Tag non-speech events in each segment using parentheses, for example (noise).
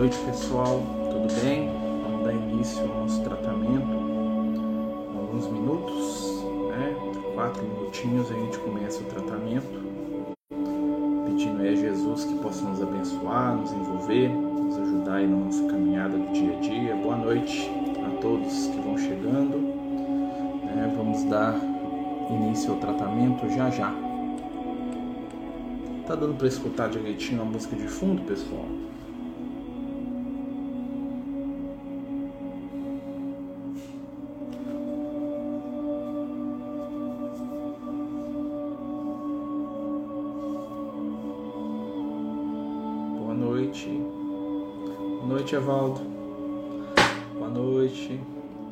noite, pessoal. Tudo bem? Vamos dar início ao nosso tratamento. Alguns minutos, né? Quatro minutinhos a gente começa o tratamento. Pedindo a Jesus que possa nos abençoar, nos envolver, nos ajudar aí na nossa caminhada do dia a dia. Boa noite a todos que vão chegando. É, vamos dar início ao tratamento já já. Tá dando para escutar direitinho a música de fundo, pessoal? Evaldo. Boa noite,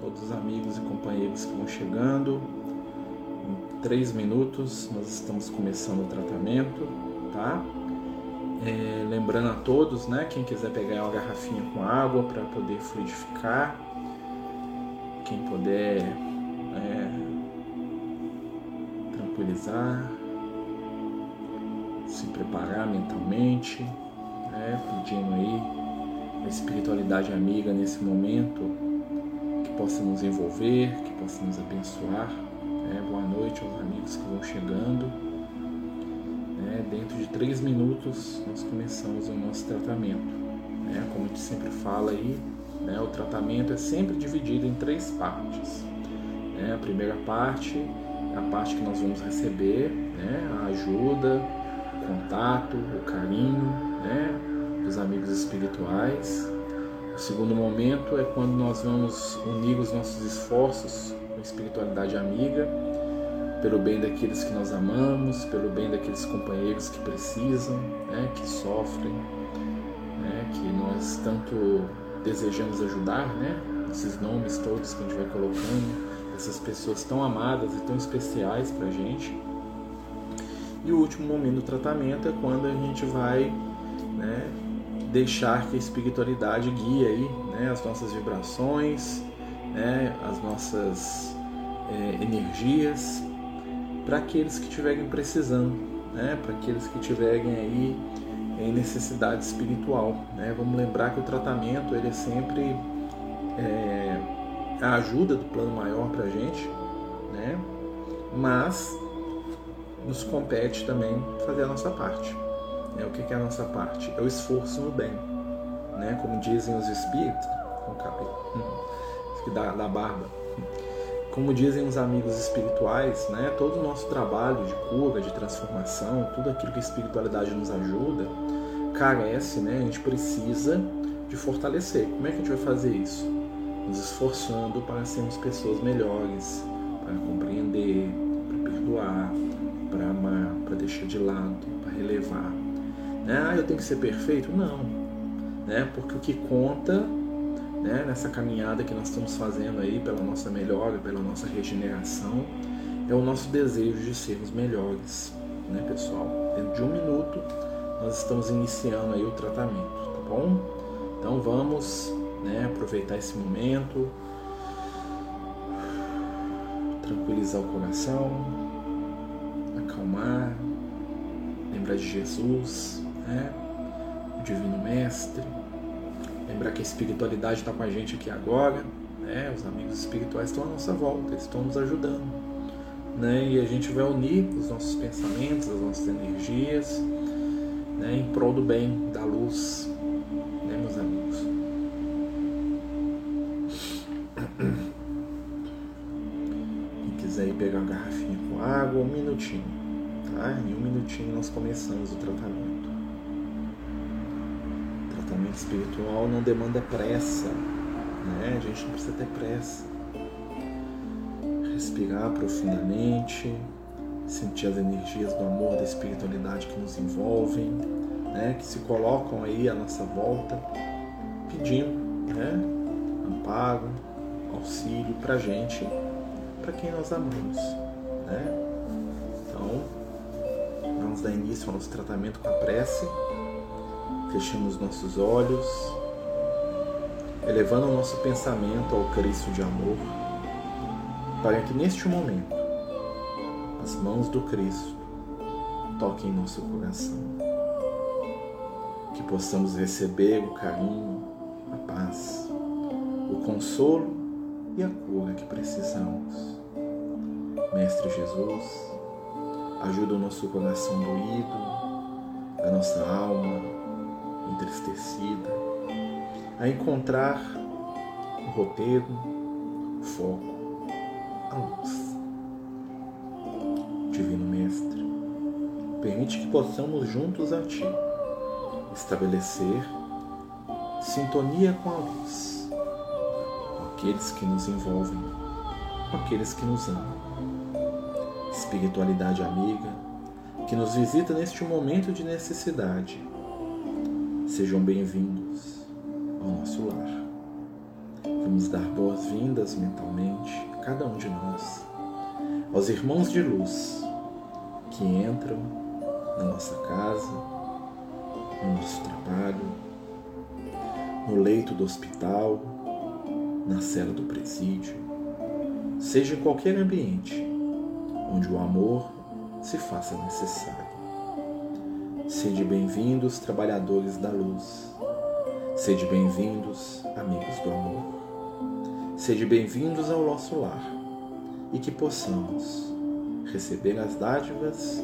todos os amigos e companheiros que vão chegando. Em três minutos nós estamos começando o tratamento tá? É, lembrando a todos, né? Quem quiser pegar uma garrafinha com água para poder fluidificar, quem puder é, tranquilizar, se preparar mentalmente, né, pedindo aí espiritualidade amiga nesse momento que possa nos envolver, que possa nos abençoar. Né? Boa noite aos amigos que vão chegando. Né? Dentro de três minutos nós começamos o nosso tratamento. Né? Como a gente sempre fala aí, o tratamento é sempre dividido em três partes. A primeira parte é a parte que nós vamos receber a ajuda, o contato, o carinho né? Dos amigos espirituais. O segundo momento é quando nós vamos unir os nossos esforços com a espiritualidade amiga pelo bem daqueles que nós amamos, pelo bem daqueles companheiros que precisam, né, que sofrem, né, que nós tanto desejamos ajudar, né, esses nomes todos que a gente vai colocando, essas pessoas tão amadas e tão especiais para a gente. E o último momento do tratamento é quando a gente vai né, deixar que a espiritualidade guie aí, né, as nossas vibrações, né, as nossas é, energias para aqueles que estiverem precisando, né? para aqueles que estiverem aí em necessidade espiritual. Né? Vamos lembrar que o tratamento ele é sempre é, a ajuda do plano maior para a gente, né? mas nos compete também fazer a nossa parte. Né? O que é a nossa parte? É o esforço no bem. Né? Como dizem os espíritos, com o cabelo, da, da barba como dizem os amigos espirituais, né, todo o nosso trabalho de cura, de transformação, tudo aquilo que a espiritualidade nos ajuda, carece, né, a gente precisa de fortalecer. Como é que a gente vai fazer isso? Nos esforçando para sermos pessoas melhores, para compreender, para perdoar, para amar, para deixar de lado, para relevar. Né? Ah, eu tenho que ser perfeito? Não. Né? Porque o que conta né, nessa caminhada que nós estamos fazendo aí pela nossa melhora, pela nossa regeneração, é o nosso desejo de sermos melhores, né, pessoal? Dentro de um minuto nós estamos iniciando aí o tratamento, tá bom? Então vamos, né, aproveitar esse momento, tranquilizar o coração, acalmar, lembrar de Jesus, né, o Divino Mestre Lembrar que a espiritualidade está com a gente aqui agora, né? Os amigos espirituais estão à nossa volta, eles estão nos ajudando, né? E a gente vai unir os nossos pensamentos, as nossas energias, né? Em prol do bem, da luz, né, meus amigos? (coughs) Quem quiser ir pegar uma garrafinha com água, um minutinho, tá? Em um minutinho nós começamos o tratamento tratamento espiritual não demanda pressa, né? A gente não precisa ter pressa. Respirar profundamente, sentir as energias do amor, da espiritualidade que nos envolvem, né? Que se colocam aí à nossa volta, pedindo, né? Amparo, auxílio para gente, para quem nós amamos, né? Então, vamos dar início ao nosso tratamento com a prece fechamos nossos olhos, elevando o nosso pensamento ao Cristo de amor, para que neste momento as mãos do Cristo toquem nosso coração. que possamos receber o carinho, a paz, o consolo e a cura que precisamos. Mestre Jesus, ajuda o nosso coração doído, a nossa alma entristecida, a encontrar o roteiro, o foco, a luz. Divino Mestre, permite que possamos juntos a Ti estabelecer sintonia com a luz, com aqueles que nos envolvem, com aqueles que nos amam. Espiritualidade amiga, que nos visita neste momento de necessidade. Sejam bem-vindos ao nosso lar. Vamos dar boas-vindas mentalmente, cada um de nós, aos irmãos de luz que entram na nossa casa, no nosso trabalho, no leito do hospital, na cela do presídio, seja em qualquer ambiente onde o amor se faça necessário. Sede bem-vindos, trabalhadores da luz. Sede bem-vindos, amigos do amor. Sede bem-vindos ao nosso lar e que possamos receber as dádivas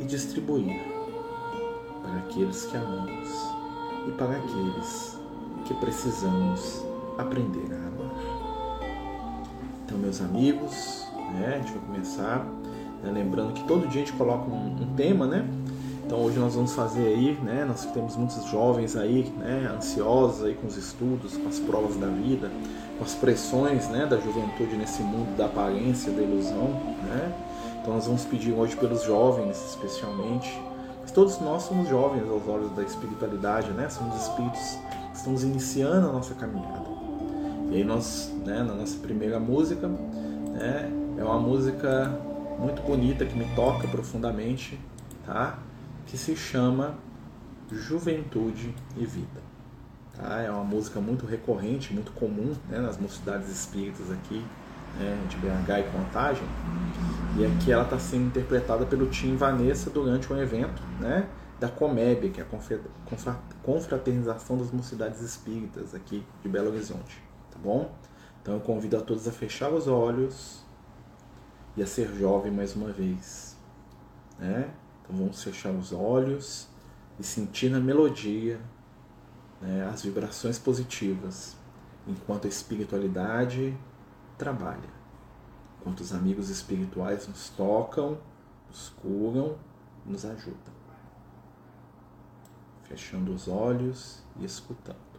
e distribuir para aqueles que amamos e para aqueles que precisamos aprender a amar. Então, meus amigos, né, a gente vai começar né, lembrando que todo dia a gente coloca um, um, tema, né? Então hoje nós vamos fazer aí, né? Nós temos muitos jovens aí, né? Ansiosos aí com os estudos, com as provas da vida, com as pressões, né? Da juventude nesse mundo da aparência, da ilusão, né? Então nós vamos pedir hoje pelos jovens, especialmente. Mas todos nós somos jovens aos olhos da espiritualidade, né? Somos espíritos que estamos iniciando a nossa caminhada. E aí nós, né? Na nossa primeira música, né? É uma música muito bonita que me toca profundamente, tá? Que se chama Juventude e Vida. Tá? É uma música muito recorrente, muito comum né, nas mocidades espíritas aqui né, de BH e Contagem. E aqui ela está sendo interpretada pelo Tim Vanessa durante um evento né, da Comeb, que é a Confraternização das Mocidades Espíritas aqui de Belo Horizonte. Tá bom? Então eu convido a todos a fechar os olhos e a ser jovem mais uma vez. Né? Então vamos fechar os olhos e sentir na melodia né, as vibrações positivas, enquanto a espiritualidade trabalha, enquanto os amigos espirituais nos tocam, nos curam, nos ajudam. Fechando os olhos e escutando.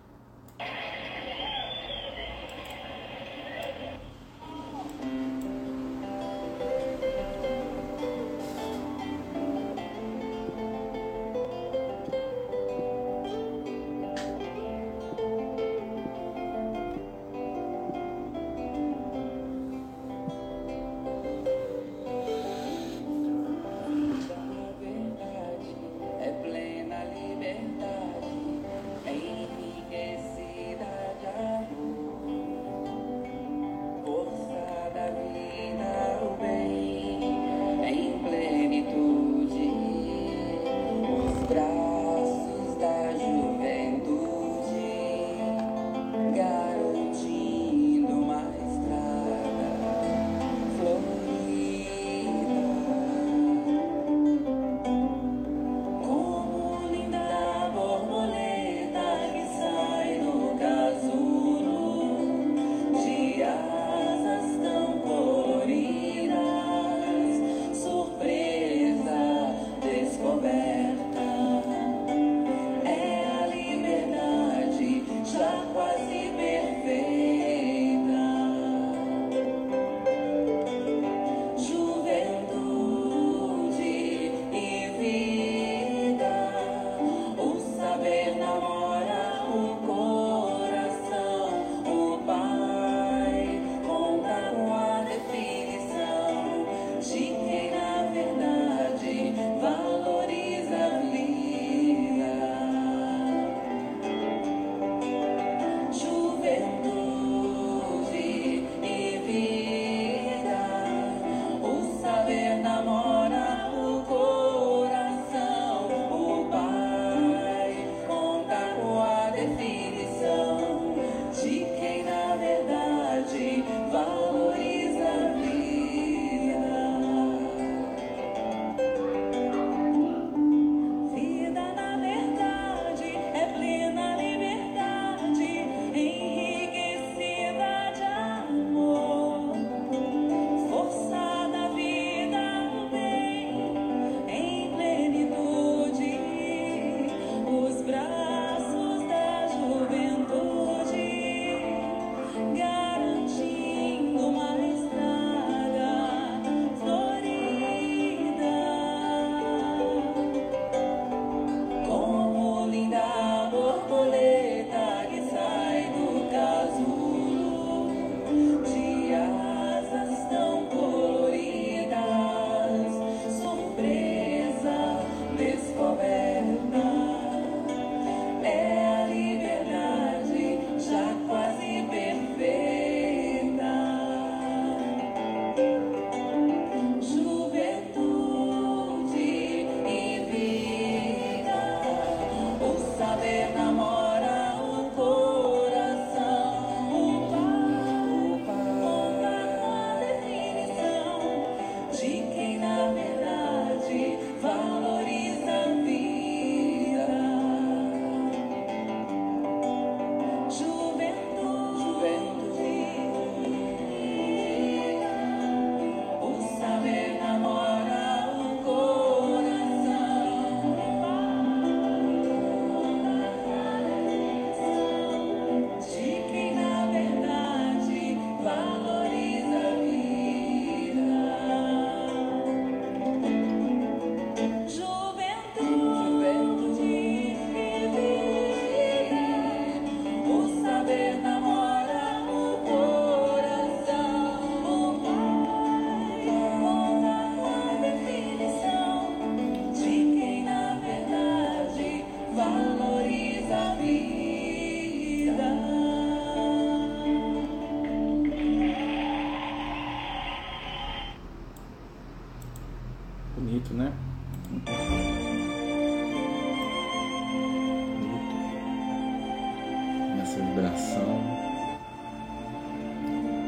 Vibração,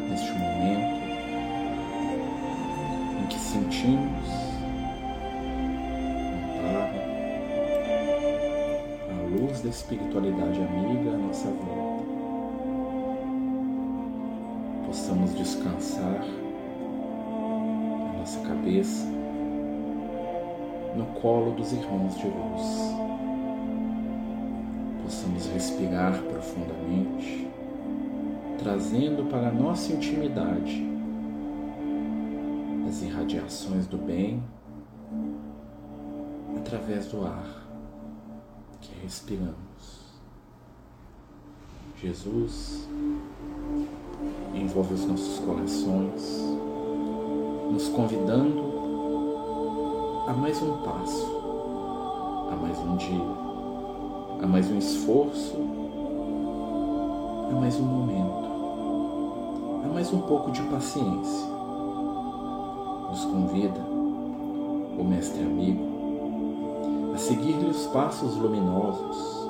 neste momento em que sentimos a luz da espiritualidade amiga à nossa volta. Possamos descansar a nossa cabeça no colo dos irmãos de luz. Respirar profundamente, trazendo para a nossa intimidade as irradiações do bem através do ar que respiramos. Jesus envolve os nossos corações, nos convidando a mais um passo, a mais um dia, a mais um esforço, a mais um momento, a mais um pouco de paciência. Nos convida o Mestre Amigo a seguir-lhe os passos luminosos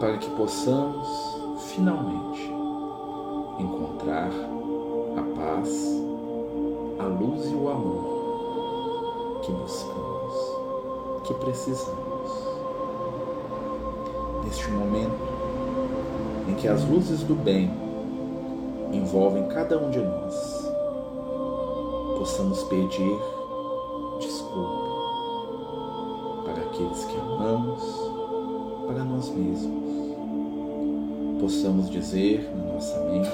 para que possamos finalmente encontrar a paz, a luz e o amor que buscamos, que precisamos. Neste momento em que as luzes do bem envolvem cada um de nós, possamos pedir desculpa para aqueles que amamos, para nós mesmos. Possamos dizer na nossa mente: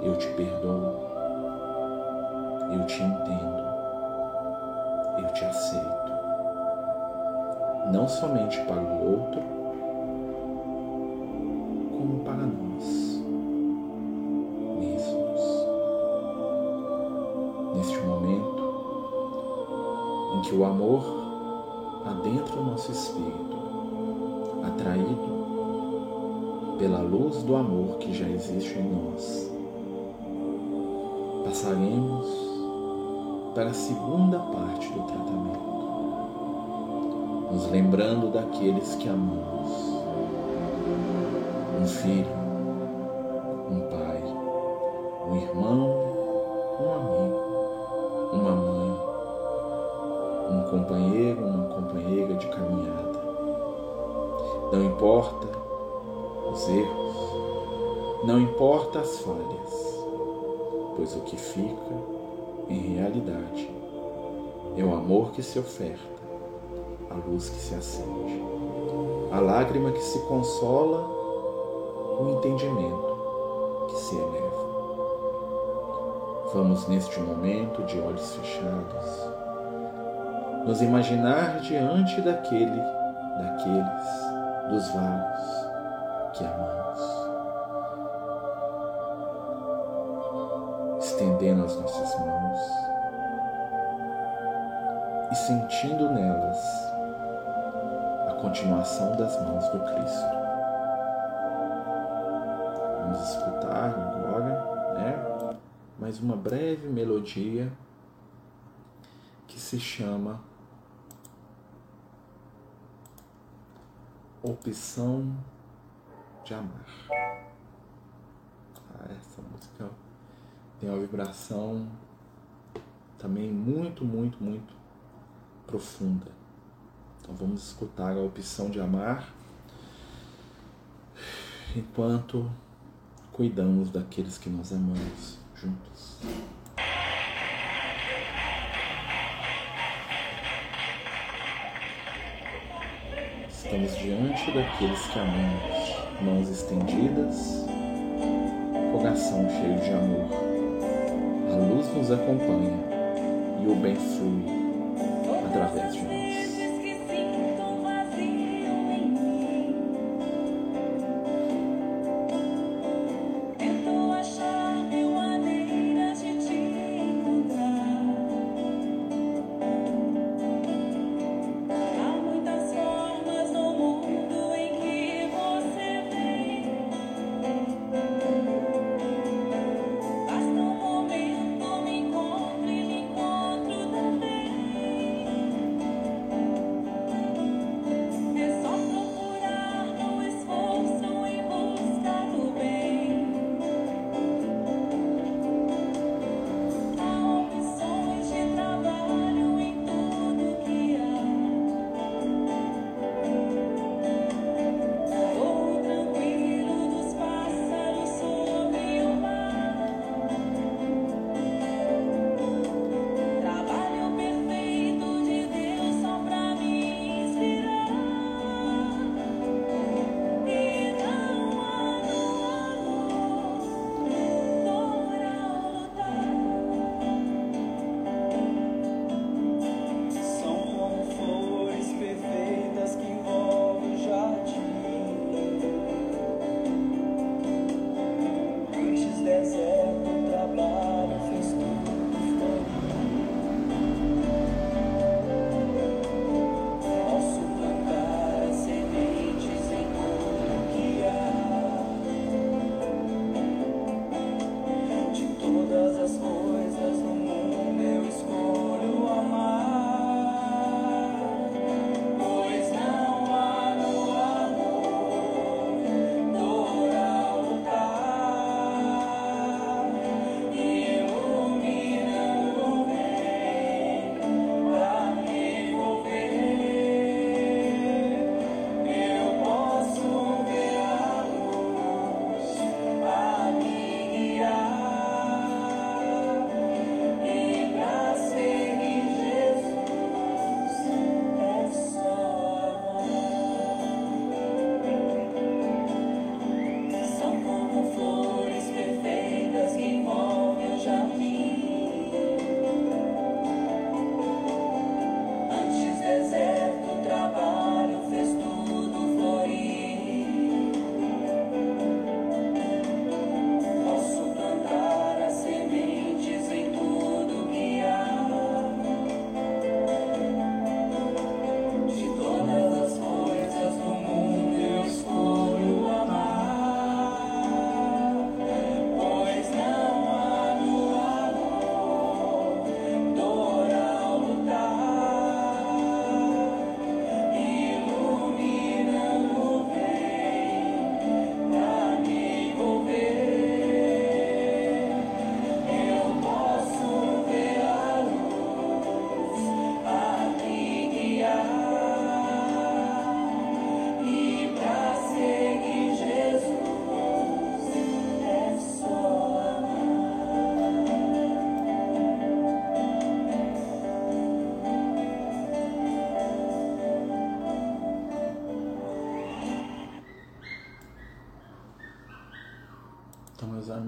Eu te perdoo, eu te entendo eu te aceito, não somente para o outro, o amor adentra o nosso espírito, atraído pela luz do amor que já existe em nós, passaremos para a segunda parte do tratamento, nos lembrando daqueles que amamos. Um filho, as falhas, pois o que fica em realidade, é o amor que se oferta, a luz que se acende, a lágrima que se consola, o entendimento que se eleva. Vamos neste momento de olhos fechados, nos imaginar diante daquele, daqueles, dos vários que amamos. Estendendo as nossas mãos e sentindo nelas a continuação das mãos do Cristo. Vamos escutar agora, né, mais uma breve melodia que se chama Opção de Amar. Ah, essa música tem uma vibração também muito, muito, muito profunda. Então vamos escutar a opção de amar enquanto cuidamos daqueles que nós amamos juntos. Estamos diante daqueles que amamos, mãos estendidas, coração cheio de amor a luz nos acompanha e o bem flui através de nós.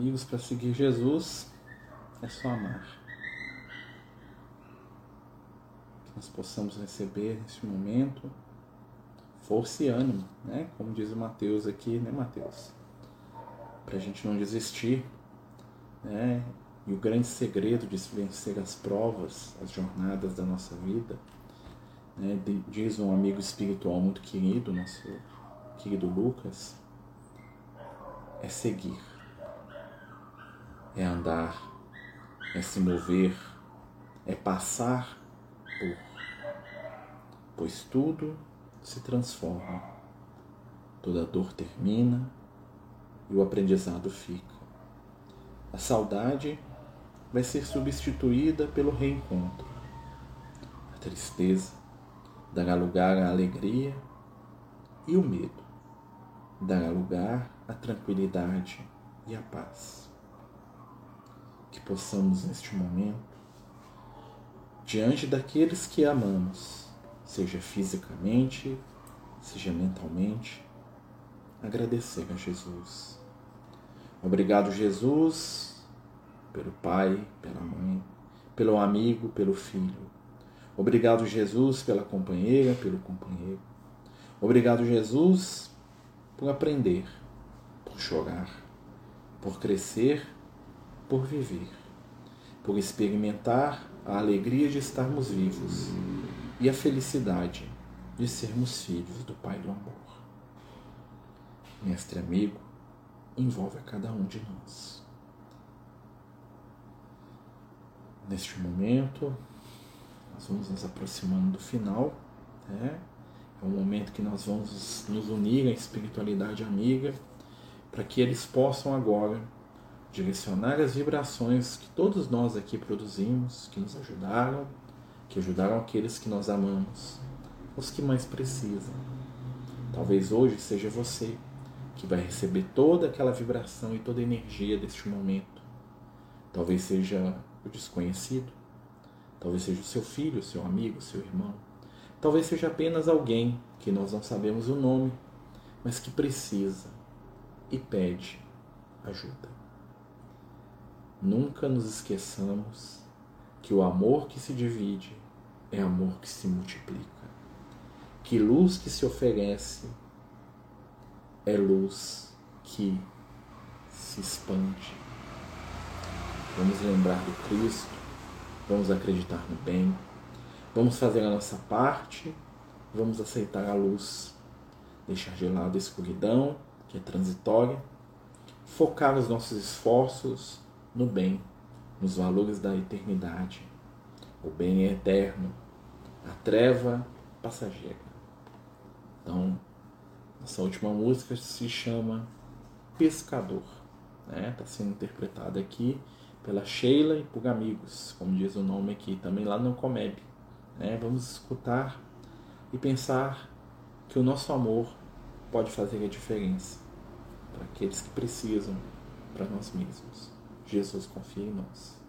Amigos para seguir Jesus é só amar. Que nós possamos receber neste momento força e ânimo, né? Como diz o Mateus aqui, né, Mateus? Para a gente não desistir, né? E o grande segredo de vencer as provas, as jornadas da nossa vida, né? diz um amigo espiritual muito querido, nosso querido Lucas, é seguir, é andar, é se mover, é passar por, pois tudo se transforma, toda dor termina e o aprendizado fica. A saudade vai ser substituída pelo reencontro. A tristeza dará lugar à alegria e o medo dará lugar à tranquilidade e à paz. Possamos neste momento, diante daqueles que amamos, seja fisicamente, seja mentalmente, agradecer a Jesus. Obrigado, Jesus, pelo pai, pela mãe, pelo amigo, pelo filho. Obrigado, Jesus, pela companheira, pelo companheiro. Obrigado, Jesus, por aprender, por chorar, por crescer, por viver, por experimentar a alegria de estarmos vivos e a felicidade de sermos filhos do Pai do Amor. Mestre amigo, envolve a cada um de nós. Neste momento, nós vamos nos aproximando do final, né? É um momento que nós vamos nos unir à espiritualidade amiga para que eles possam agora direcionar as vibrações que todos nós aqui produzimos, que nos ajudaram, que ajudaram aqueles que nós amamos, os que mais precisam. Talvez hoje seja você que vai receber toda aquela vibração e toda a energia deste momento. Talvez seja o desconhecido, talvez seja o seu filho, seu amigo, seu irmão Talvez seja apenas alguém que nós não sabemos o nome, mas que precisa e pede ajuda. Nunca nos esqueçamos que o amor que se divide é amor que se multiplica. Que luz que se oferece é luz que se expande. Vamos lembrar do Cristo, vamos acreditar no bem, Vamos fazer a nossa parte, vamos aceitar a luz, deixar de lado a escuridão, que é transitória, focar os nossos esforços no bem, nos valores da eternidade. O bem é eterno, a treva passageira. Então, nossa última música se chama Pescador. Está né? Tá sendo interpretada aqui pela Sheila e por amigos, como diz o nome aqui, também lá no Comeb. Né? Vamos escutar e pensar que o nosso amor pode fazer a diferença para aqueles que precisam, para nós mesmos. Jesus confia em nós.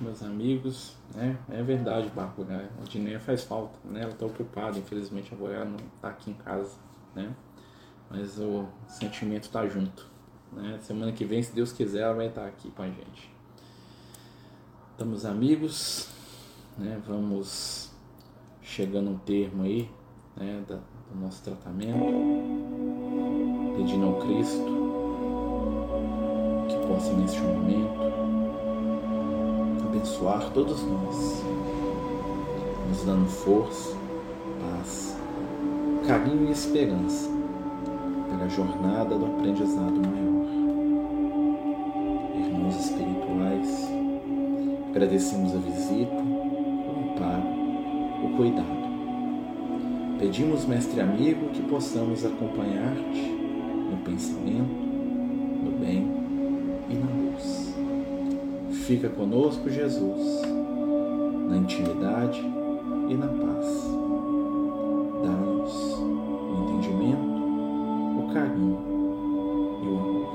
Meus amigos, né? É verdade, Barco, né? A Dineia faz falta, né? Ela tá ocupada, infelizmente agora ela não tá aqui em casa, né? Mas o sentimento tá junto, né? Semana que vem, se Deus quiser, ela vai estar aqui com a gente. Estamos amigos, né? Vamos chegando um termo aí, né? do nosso tratamento, pedindo ao Cristo que possa neste momento abençoar todos nós, nos dando força, paz, carinho e esperança pela jornada do aprendizado maior. Irmãos espirituais, agradecemos a visita, o amparo, o cuidado. Pedimos, mestre amigo, que possamos acompanhar-te no pensamento, Fica conosco, Jesus, na intimidade e na paz. Dá-nos o entendimento, o carinho e o amor.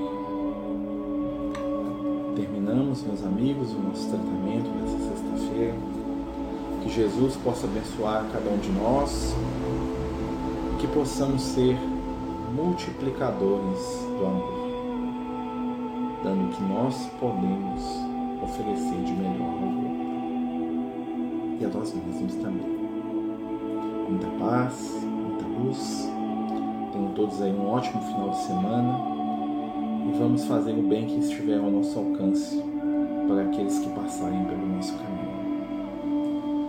Terminamos, meus amigos, o nosso tratamento nessa sexta-feira. Que Jesus possa abençoar cada um de nós que possamos ser multiplicadores do amor, dando o que nós podemos oferecer de melhor ao outro. E a nós mesmos também. Muita paz, muita luz. Tenham todos aí um ótimo final de semana. E vamos fazer o bem que estiver ao nosso alcance para aqueles que passarem pelo nosso caminho.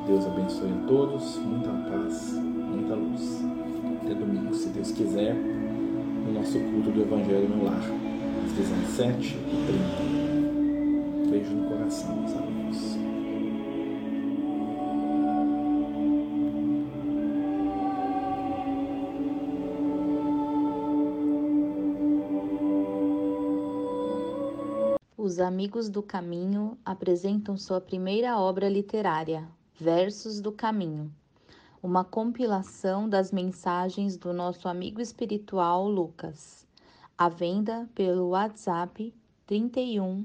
Deus abençoe a todos, muita paz, muita luz. Até domingo, se Deus quiser, no nosso culto do Evangelho no Lar, às 17h30 beijo no coração, meus amigos. Os Amigos do Caminho apresentam sua primeira obra literária, Versos do Caminho, uma compilação das mensagens do nosso amigo espiritual Lucas, à venda pelo WhatsApp 31